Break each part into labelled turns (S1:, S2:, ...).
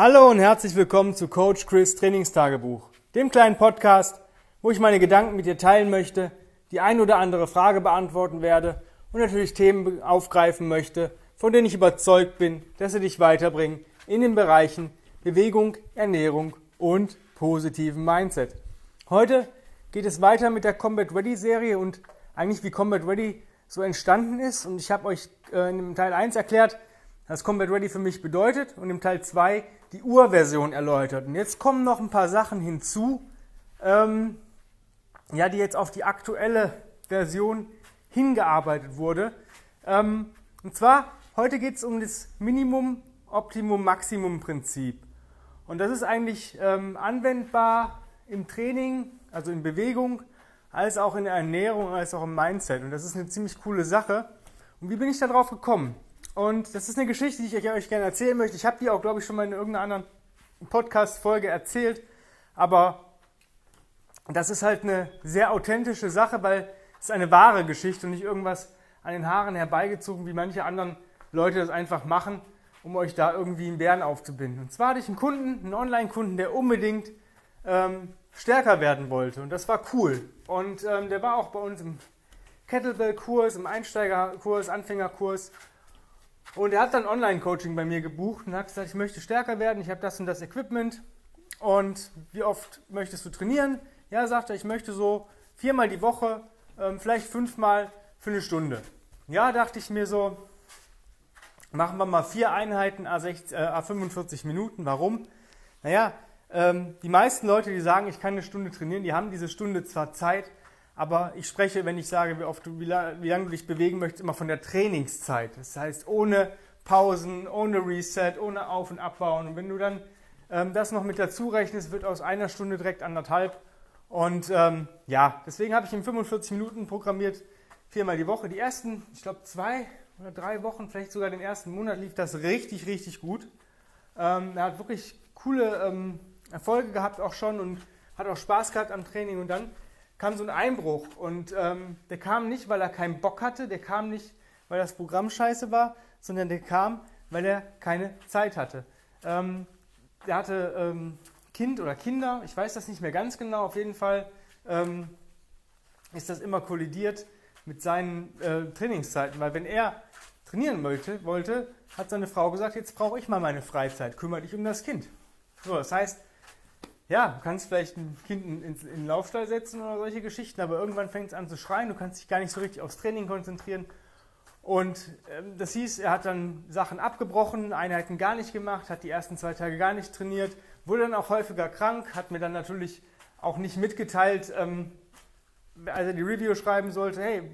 S1: Hallo und herzlich willkommen zu Coach Chris Trainingstagebuch, dem kleinen Podcast, wo ich meine Gedanken mit dir teilen möchte, die ein oder andere Frage beantworten werde und natürlich Themen aufgreifen möchte, von denen ich überzeugt bin, dass sie dich weiterbringen in den Bereichen Bewegung, Ernährung und positiven Mindset. Heute geht es weiter mit der Combat Ready Serie und eigentlich wie Combat Ready so entstanden ist. Und ich habe euch äh, in Teil 1 erklärt, was Combat Ready für mich bedeutet und im Teil 2 die Urversion erläutert. Und jetzt kommen noch ein paar Sachen hinzu, ähm, ja, die jetzt auf die aktuelle Version hingearbeitet wurde. Ähm, und zwar, heute geht es um das Minimum, Optimum, Maximum Prinzip. Und das ist eigentlich ähm, anwendbar im Training, also in Bewegung, als auch in der Ernährung, als auch im Mindset. Und das ist eine ziemlich coole Sache. Und wie bin ich da drauf gekommen? Und das ist eine Geschichte, die ich euch gerne erzählen möchte. Ich habe die auch, glaube ich, schon mal in irgendeiner anderen Podcast-Folge erzählt. Aber das ist halt eine sehr authentische Sache, weil es eine wahre Geschichte und nicht irgendwas an den Haaren herbeigezogen, wie manche anderen Leute das einfach machen, um euch da irgendwie einen Bären aufzubinden. Und zwar hatte ich einen Kunden, einen Online-Kunden, der unbedingt ähm, stärker werden wollte. Und das war cool. Und ähm, der war auch bei uns im Kettlebell-Kurs, im Einsteigerkurs, Anfängerkurs. Und er hat dann Online-Coaching bei mir gebucht und hat gesagt, ich möchte stärker werden, ich habe das und das Equipment. Und wie oft möchtest du trainieren? Ja, sagt er, ich möchte so viermal die Woche, ähm, vielleicht fünfmal für eine Stunde. Ja, dachte ich mir so, machen wir mal vier Einheiten, A60, äh, A45 Minuten. Warum? Naja, ähm, die meisten Leute, die sagen, ich kann eine Stunde trainieren, die haben diese Stunde zwar Zeit, aber ich spreche, wenn ich sage, wie, oft du, wie, wie lange du dich bewegen möchtest, immer von der Trainingszeit. Das heißt, ohne Pausen, ohne Reset, ohne Auf- und Abbauen. Und wenn du dann ähm, das noch mit dazu rechnest, wird aus einer Stunde direkt anderthalb. Und ähm, ja, deswegen habe ich in 45 Minuten programmiert, viermal die Woche. Die ersten, ich glaube, zwei oder drei Wochen, vielleicht sogar den ersten Monat, lief das richtig, richtig gut. Ähm, er hat wirklich coole ähm, Erfolge gehabt auch schon und hat auch Spaß gehabt am Training. Und dann kam so ein Einbruch und ähm, der kam nicht, weil er keinen Bock hatte, der kam nicht, weil das Programm scheiße war, sondern der kam, weil er keine Zeit hatte. Ähm, der hatte ähm, Kind oder Kinder, ich weiß das nicht mehr ganz genau, auf jeden Fall ähm, ist das immer kollidiert mit seinen äh, Trainingszeiten, weil wenn er trainieren wollte, wollte, hat seine Frau gesagt, jetzt brauche ich mal meine Freizeit, kümmere dich um das Kind. So, das heißt, ja, du kannst vielleicht ein Kind in, in, in den Laufstall setzen oder solche Geschichten, aber irgendwann fängt es an zu schreien, du kannst dich gar nicht so richtig aufs Training konzentrieren. Und ähm, das hieß, er hat dann Sachen abgebrochen, Einheiten gar nicht gemacht, hat die ersten zwei Tage gar nicht trainiert, wurde dann auch häufiger krank, hat mir dann natürlich auch nicht mitgeteilt, ähm, als er die Review schreiben sollte, hey,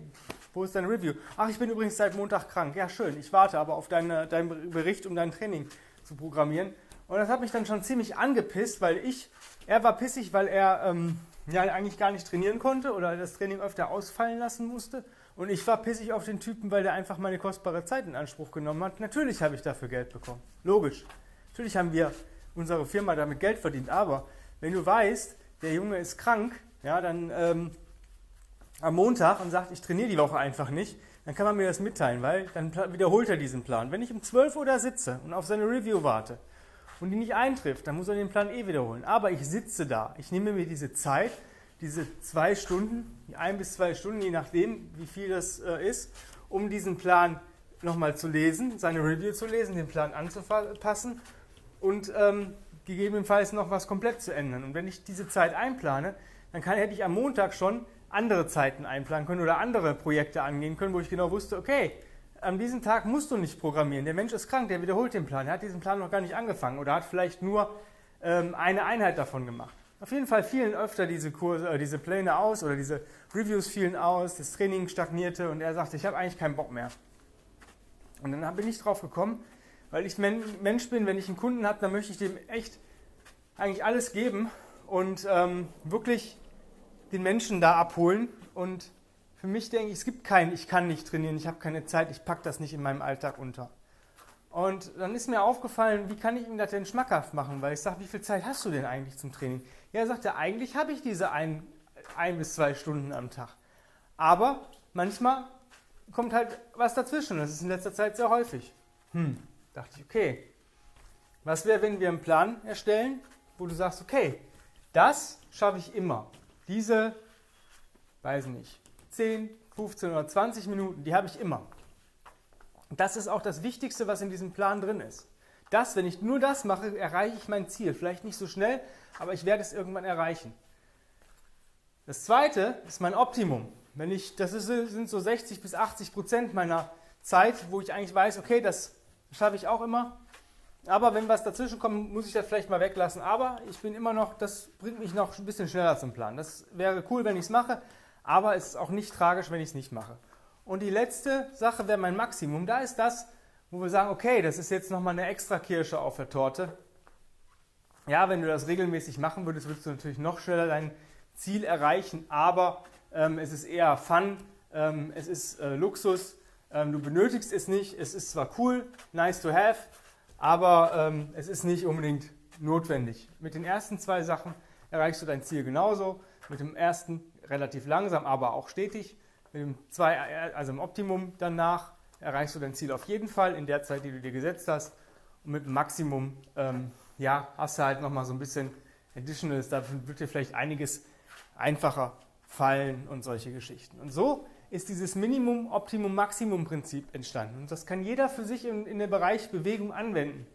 S1: wo ist dein Review? Ach, ich bin übrigens seit Montag krank. Ja, schön, ich warte aber auf deine, deinen Bericht, um dein Training zu programmieren. Und das hat mich dann schon ziemlich angepisst, weil ich, er war pissig, weil er ähm, ja eigentlich gar nicht trainieren konnte oder das Training öfter ausfallen lassen musste. Und ich war pissig auf den Typen, weil der einfach meine kostbare Zeit in Anspruch genommen hat. Natürlich habe ich dafür Geld bekommen. Logisch. Natürlich haben wir unsere Firma damit Geld verdient. Aber wenn du weißt, der Junge ist krank, ja, dann ähm, am Montag und sagt, ich trainiere die Woche einfach nicht, dann kann man mir das mitteilen, weil dann wiederholt er diesen Plan. Wenn ich um 12 Uhr da sitze und auf seine Review warte und die nicht eintrifft, dann muss er den Plan eh wiederholen. Aber ich sitze da, ich nehme mir diese Zeit, diese zwei Stunden, ein bis zwei Stunden, je nachdem, wie viel das äh, ist, um diesen Plan nochmal zu lesen, seine Review zu lesen, den Plan anzupassen und ähm, gegebenenfalls noch was komplett zu ändern. Und wenn ich diese Zeit einplane, dann kann, hätte ich am Montag schon andere Zeiten einplanen können oder andere Projekte angehen können, wo ich genau wusste, okay, an diesem Tag musst du nicht programmieren. Der Mensch ist krank, der wiederholt den Plan. Er hat diesen Plan noch gar nicht angefangen oder hat vielleicht nur ähm, eine Einheit davon gemacht. Auf jeden Fall fielen öfter diese, Kurse, äh, diese Pläne aus oder diese Reviews fielen aus, das Training stagnierte und er sagte, ich habe eigentlich keinen Bock mehr. Und dann bin ich drauf gekommen, weil ich Mensch bin, wenn ich einen Kunden habe, dann möchte ich dem echt eigentlich alles geben und ähm, wirklich den Menschen da abholen und für mich denke ich, es gibt kein, ich kann nicht trainieren, ich habe keine Zeit, ich packe das nicht in meinem Alltag unter. Und dann ist mir aufgefallen, wie kann ich ihm das denn schmackhaft machen? Weil ich sage, wie viel Zeit hast du denn eigentlich zum Training? Ja, er sagte, eigentlich habe ich diese ein, ein bis zwei Stunden am Tag. Aber manchmal kommt halt was dazwischen. Das ist in letzter Zeit sehr häufig. Hm, dachte ich, okay. Was wäre, wenn wir einen Plan erstellen, wo du sagst, okay, das schaffe ich immer. Diese, weiß nicht, 10, 15 oder 20 Minuten, die habe ich immer. Das ist auch das Wichtigste, was in diesem Plan drin ist. Das, wenn ich nur das mache, erreiche ich mein Ziel. Vielleicht nicht so schnell, aber ich werde es irgendwann erreichen. Das zweite ist mein Optimum. Wenn ich, das ist, sind so 60 bis 80 Prozent meiner Zeit, wo ich eigentlich weiß, okay, das schaffe ich auch immer. Aber wenn was dazwischen kommt, muss ich das vielleicht mal weglassen. Aber ich bin immer noch, das bringt mich noch ein bisschen schneller zum Plan. Das wäre cool, wenn ich es mache, aber es ist auch nicht tragisch, wenn ich es nicht mache. Und die letzte Sache wäre mein Maximum. Da ist das, wo wir sagen, okay, das ist jetzt nochmal eine extra Kirsche auf der Torte. Ja, wenn du das regelmäßig machen würdest, würdest du natürlich noch schneller dein Ziel erreichen, aber ähm, es ist eher Fun, ähm, es ist äh, Luxus, ähm, du benötigst es nicht, es ist zwar cool, nice to have, aber ähm, es ist nicht unbedingt notwendig. Mit den ersten zwei Sachen erreichst du dein Ziel genauso, mit dem ersten relativ langsam, aber auch stetig, mit dem zwei, also im Optimum danach erreichst du dein Ziel auf jeden Fall in der Zeit, die du dir gesetzt hast und mit dem Maximum, ähm, ja, hast du halt nochmal so ein bisschen Additionals, da wird dir vielleicht einiges einfacher fallen und solche Geschichten. Und so ist dieses Minimum, Optimum, Maximum Prinzip entstanden. Und das kann jeder für sich in, in den Bereich Bewegung anwenden.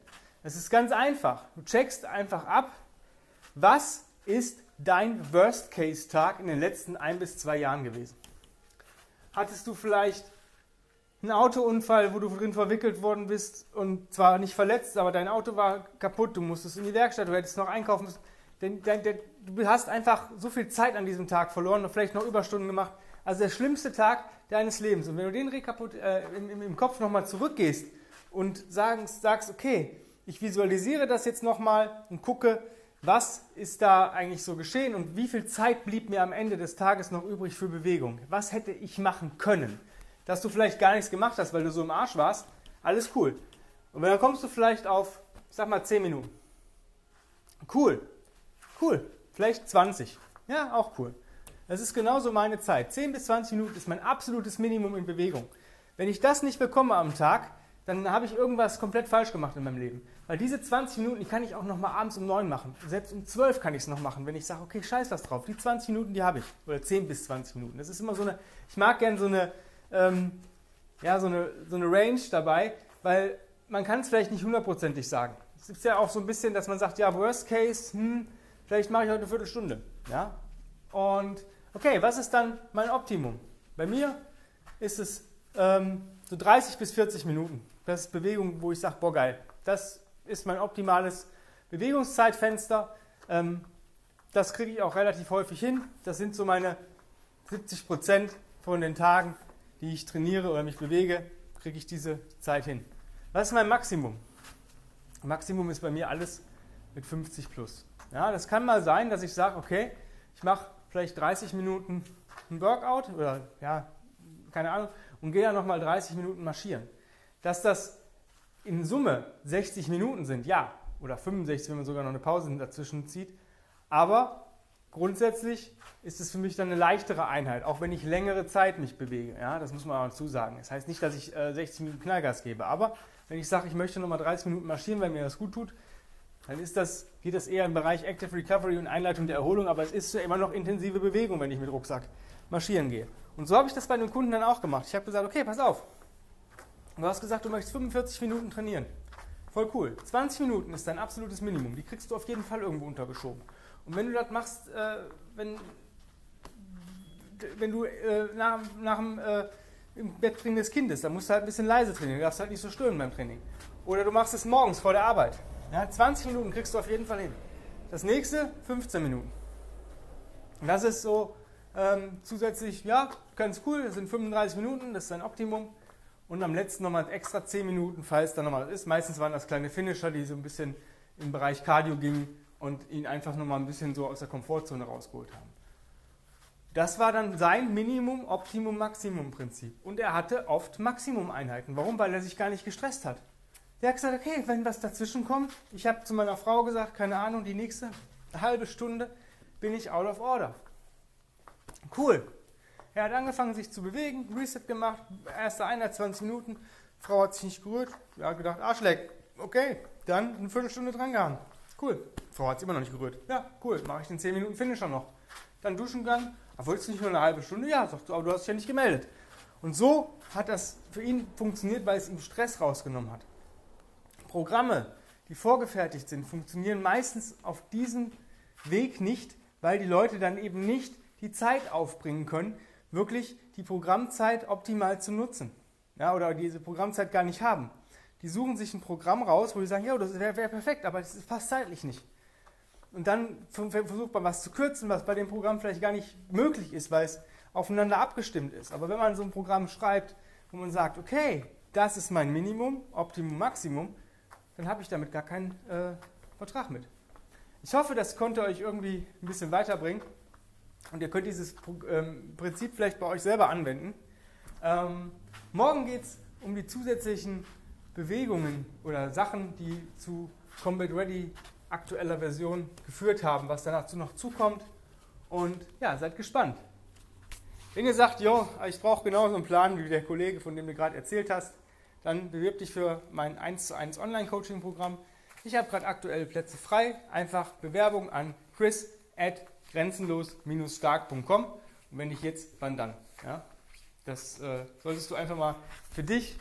S1: Es ist ganz einfach. Du checkst einfach ab, was ist dein Worst-Case-Tag in den letzten ein bis zwei Jahren gewesen. Hattest du vielleicht einen Autounfall, wo du drin verwickelt worden bist und zwar nicht verletzt, aber dein Auto war kaputt, du musstest in die Werkstatt, du hättest noch einkaufen müssen. Denn, denn, denn, du hast einfach so viel Zeit an diesem Tag verloren und vielleicht noch Überstunden gemacht. Also der schlimmste Tag deines Lebens. Und wenn du den rekaput, äh, im, im, Kopf nochmal zurückgehst und sagst, sagst, okay, ich visualisiere das jetzt nochmal und gucke, was ist da eigentlich so geschehen und wie viel Zeit blieb mir am Ende des Tages noch übrig für Bewegung? Was hätte ich machen können? Dass du vielleicht gar nichts gemacht hast, weil du so im Arsch warst, alles cool. Und dann kommst du vielleicht auf, sag mal, 10 Minuten. Cool. Cool. Vielleicht 20. Ja, auch cool. Das ist genauso meine Zeit. 10 bis 20 Minuten ist mein absolutes Minimum in Bewegung. Wenn ich das nicht bekomme am Tag, dann habe ich irgendwas komplett falsch gemacht in meinem Leben. Weil diese 20 Minuten, die kann ich auch noch mal abends um 9 machen. Selbst um 12 kann ich es noch machen, wenn ich sage, okay, scheiß was drauf. Die 20 Minuten, die habe ich. Oder 10 bis 20 Minuten. Das ist immer so eine, ich mag gern so eine, ähm, ja, so eine, so eine Range dabei, weil man kann es vielleicht nicht hundertprozentig sagen. Es ist ja auch so ein bisschen, dass man sagt, ja, Worst Case, hm, Vielleicht mache ich heute eine Viertelstunde. Ja? Und okay, was ist dann mein Optimum? Bei mir ist es ähm, so 30 bis 40 Minuten. Das ist Bewegung, wo ich sage, boah geil, das ist mein optimales Bewegungszeitfenster. Ähm, das kriege ich auch relativ häufig hin. Das sind so meine 70 Prozent von den Tagen, die ich trainiere oder mich bewege, kriege ich diese Zeit hin. Was ist mein Maximum? Maximum ist bei mir alles mit 50 plus. Ja, das kann mal sein, dass ich sage, okay, ich mache vielleicht 30 Minuten ein Workout oder ja, keine Ahnung, und gehe dann nochmal 30 Minuten marschieren. Dass das in Summe 60 Minuten sind, ja, oder 65, wenn man sogar noch eine Pause dazwischen zieht, aber grundsätzlich ist es für mich dann eine leichtere Einheit, auch wenn ich längere Zeit mich bewege. Ja, das muss man auch dazu sagen. Das heißt nicht, dass ich äh, 60 Minuten Knallgas gebe, aber wenn ich sage, ich möchte nochmal 30 Minuten marschieren, weil mir das gut tut, dann ist das, geht das eher im Bereich Active Recovery und Einleitung der Erholung, aber es ist ja immer noch intensive Bewegung, wenn ich mit Rucksack marschieren gehe. Und so habe ich das bei den Kunden dann auch gemacht. Ich habe gesagt, okay, pass auf. Du hast gesagt, du möchtest 45 Minuten trainieren. Voll cool. 20 Minuten ist dein absolutes Minimum. Die kriegst du auf jeden Fall irgendwo untergeschoben. Und wenn du das machst, äh, wenn, wenn du äh, nach, nach dem äh, im Bett bringen des Kindes, dann musst du halt ein bisschen leise trainieren. Du darfst halt nicht so stören beim Training. Oder du machst es morgens vor der Arbeit. Ja, 20 Minuten kriegst du auf jeden Fall hin. Das nächste 15 Minuten. Und das ist so ähm, zusätzlich, ja, ganz cool, das sind 35 Minuten, das ist ein Optimum. Und am letzten nochmal extra 10 Minuten, falls da nochmal ist. Meistens waren das kleine Finisher, die so ein bisschen im Bereich Cardio gingen und ihn einfach nochmal ein bisschen so aus der Komfortzone rausgeholt haben. Das war dann sein Minimum, Optimum, Maximum Prinzip. Und er hatte oft Maximum-Einheiten. Warum? Weil er sich gar nicht gestresst hat. Der hat gesagt, okay, wenn was dazwischen kommt, ich habe zu meiner Frau gesagt, keine Ahnung, die nächste halbe Stunde bin ich out of order. Cool. Er hat angefangen, sich zu bewegen, Reset gemacht, erste Einheit 20 Minuten, Frau hat sich nicht gerührt, er hat gedacht, Arschleck, okay, dann eine Viertelstunde dran gehangen. Cool. Frau hat es immer noch nicht gerührt. Ja, cool. Mache ich den 10 Minuten Finisher noch. Dann duschen gegangen. Aber wolltest du nicht nur eine halbe Stunde? Ja, sagst du, aber du hast dich ja nicht gemeldet. Und so hat das für ihn funktioniert, weil es ihm Stress rausgenommen hat. Programme, die vorgefertigt sind, funktionieren meistens auf diesem Weg nicht, weil die Leute dann eben nicht die Zeit aufbringen können, wirklich die Programmzeit optimal zu nutzen. Ja, oder diese Programmzeit gar nicht haben. Die suchen sich ein Programm raus, wo die sagen, ja, das wäre wär perfekt, aber das passt zeitlich nicht. Und dann versucht man was zu kürzen, was bei dem Programm vielleicht gar nicht möglich ist, weil es aufeinander abgestimmt ist. Aber wenn man so ein Programm schreibt, wo man sagt, okay, das ist mein Minimum, Optimum, Maximum, dann habe ich damit gar keinen äh, Vertrag mit. Ich hoffe, das konnte euch irgendwie ein bisschen weiterbringen und ihr könnt dieses ähm, Prinzip vielleicht bei euch selber anwenden. Ähm, morgen geht es um die zusätzlichen Bewegungen oder Sachen, die zu Combat Ready aktueller Version geführt haben, was danach noch zukommt. Und ja, seid gespannt. Wenn ihr sagt, jo, ich brauche genauso einen Plan wie der Kollege, von dem du gerade erzählt hast, dann bewirb dich für mein 1 zu 1 Online-Coaching-Programm. Ich habe gerade aktuell Plätze frei. Einfach Bewerbung an chris at grenzenlos-stark.com. Und wenn nicht jetzt, wann dann? Ja? Das äh, solltest du einfach mal für dich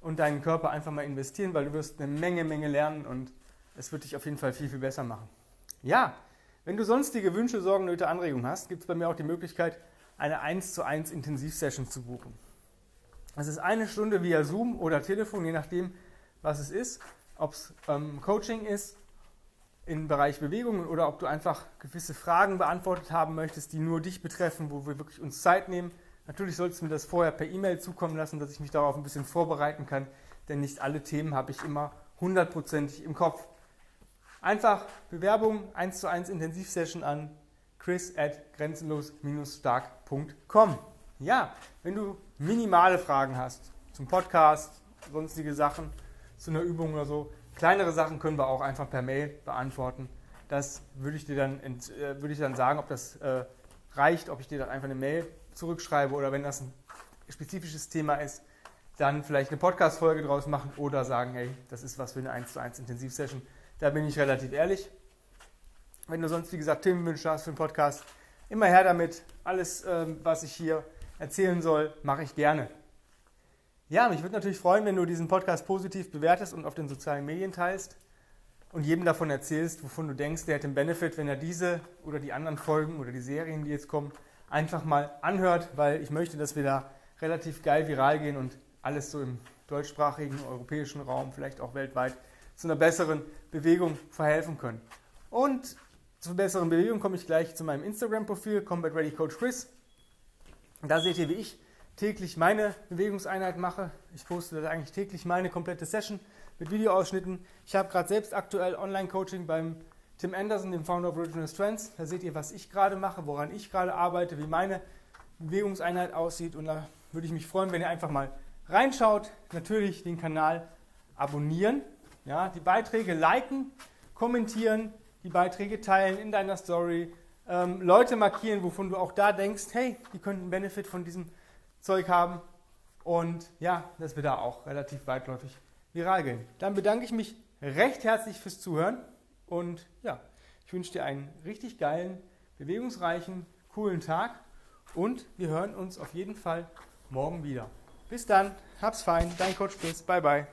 S1: und deinen Körper einfach mal investieren, weil du wirst eine Menge, Menge lernen und es wird dich auf jeden Fall viel, viel besser machen. Ja, wenn du sonstige Wünsche, Sorgen, Nöte, Anregungen hast, gibt es bei mir auch die Möglichkeit, eine 1 zu 1 Intensivsession zu buchen. Das ist eine Stunde via Zoom oder Telefon, je nachdem, was es ist. Ob es ähm, Coaching ist im Bereich Bewegungen oder ob du einfach gewisse Fragen beantwortet haben möchtest, die nur dich betreffen, wo wir wirklich uns Zeit nehmen. Natürlich solltest du mir das vorher per E-Mail zukommen lassen, dass ich mich darauf ein bisschen vorbereiten kann, denn nicht alle Themen habe ich immer hundertprozentig im Kopf. Einfach Bewerbung 1 zu 1 Intensivsession an chris at grenzenlos-stark.com. Ja, wenn du minimale Fragen hast zum Podcast, sonstige Sachen, zu einer Übung oder so, kleinere Sachen können wir auch einfach per Mail beantworten. Das würde ich dir dann, äh, würde ich dann sagen, ob das äh, reicht, ob ich dir dann einfach eine Mail zurückschreibe oder wenn das ein spezifisches Thema ist, dann vielleicht eine Podcast-Folge draus machen oder sagen, hey, das ist was für eine 1 zu 1 Intensivsession. Da bin ich relativ ehrlich. Wenn du sonst, wie gesagt, Themenwünsche hast für den Podcast, immer her damit. Alles, ähm, was ich hier erzählen soll, mache ich gerne. Ja, mich würde natürlich freuen, wenn du diesen Podcast positiv bewertest und auf den sozialen Medien teilst und jedem davon erzählst, wovon du denkst, der hat den Benefit, wenn er diese oder die anderen Folgen oder die Serien, die jetzt kommen, einfach mal anhört, weil ich möchte, dass wir da relativ geil viral gehen und alles so im deutschsprachigen europäischen Raum, vielleicht auch weltweit, zu einer besseren Bewegung verhelfen können. Und zur besseren Bewegung komme ich gleich zu meinem Instagram-Profil, Combat Ready Coach Chris. Da seht ihr, wie ich täglich meine Bewegungseinheit mache. Ich poste eigentlich täglich meine komplette Session mit Videoausschnitten. Ich habe gerade selbst aktuell Online-Coaching beim Tim Anderson, dem Founder of Original Strengths. Da seht ihr, was ich gerade mache, woran ich gerade arbeite, wie meine Bewegungseinheit aussieht. Und da würde ich mich freuen, wenn ihr einfach mal reinschaut. Natürlich den Kanal abonnieren, ja, die Beiträge liken, kommentieren, die Beiträge teilen in deiner Story, ähm, Leute markieren, wovon du auch da denkst, hey, die könnten Benefit von diesem Zeug haben. Und ja, dass wir da auch relativ weitläufig viral gehen. Dann bedanke ich mich recht herzlich fürs Zuhören und ja, ich wünsche dir einen richtig geilen, bewegungsreichen, coolen Tag und wir hören uns auf jeden Fall morgen wieder. Bis dann, hab's fein, dein Coach Chris, bye bye.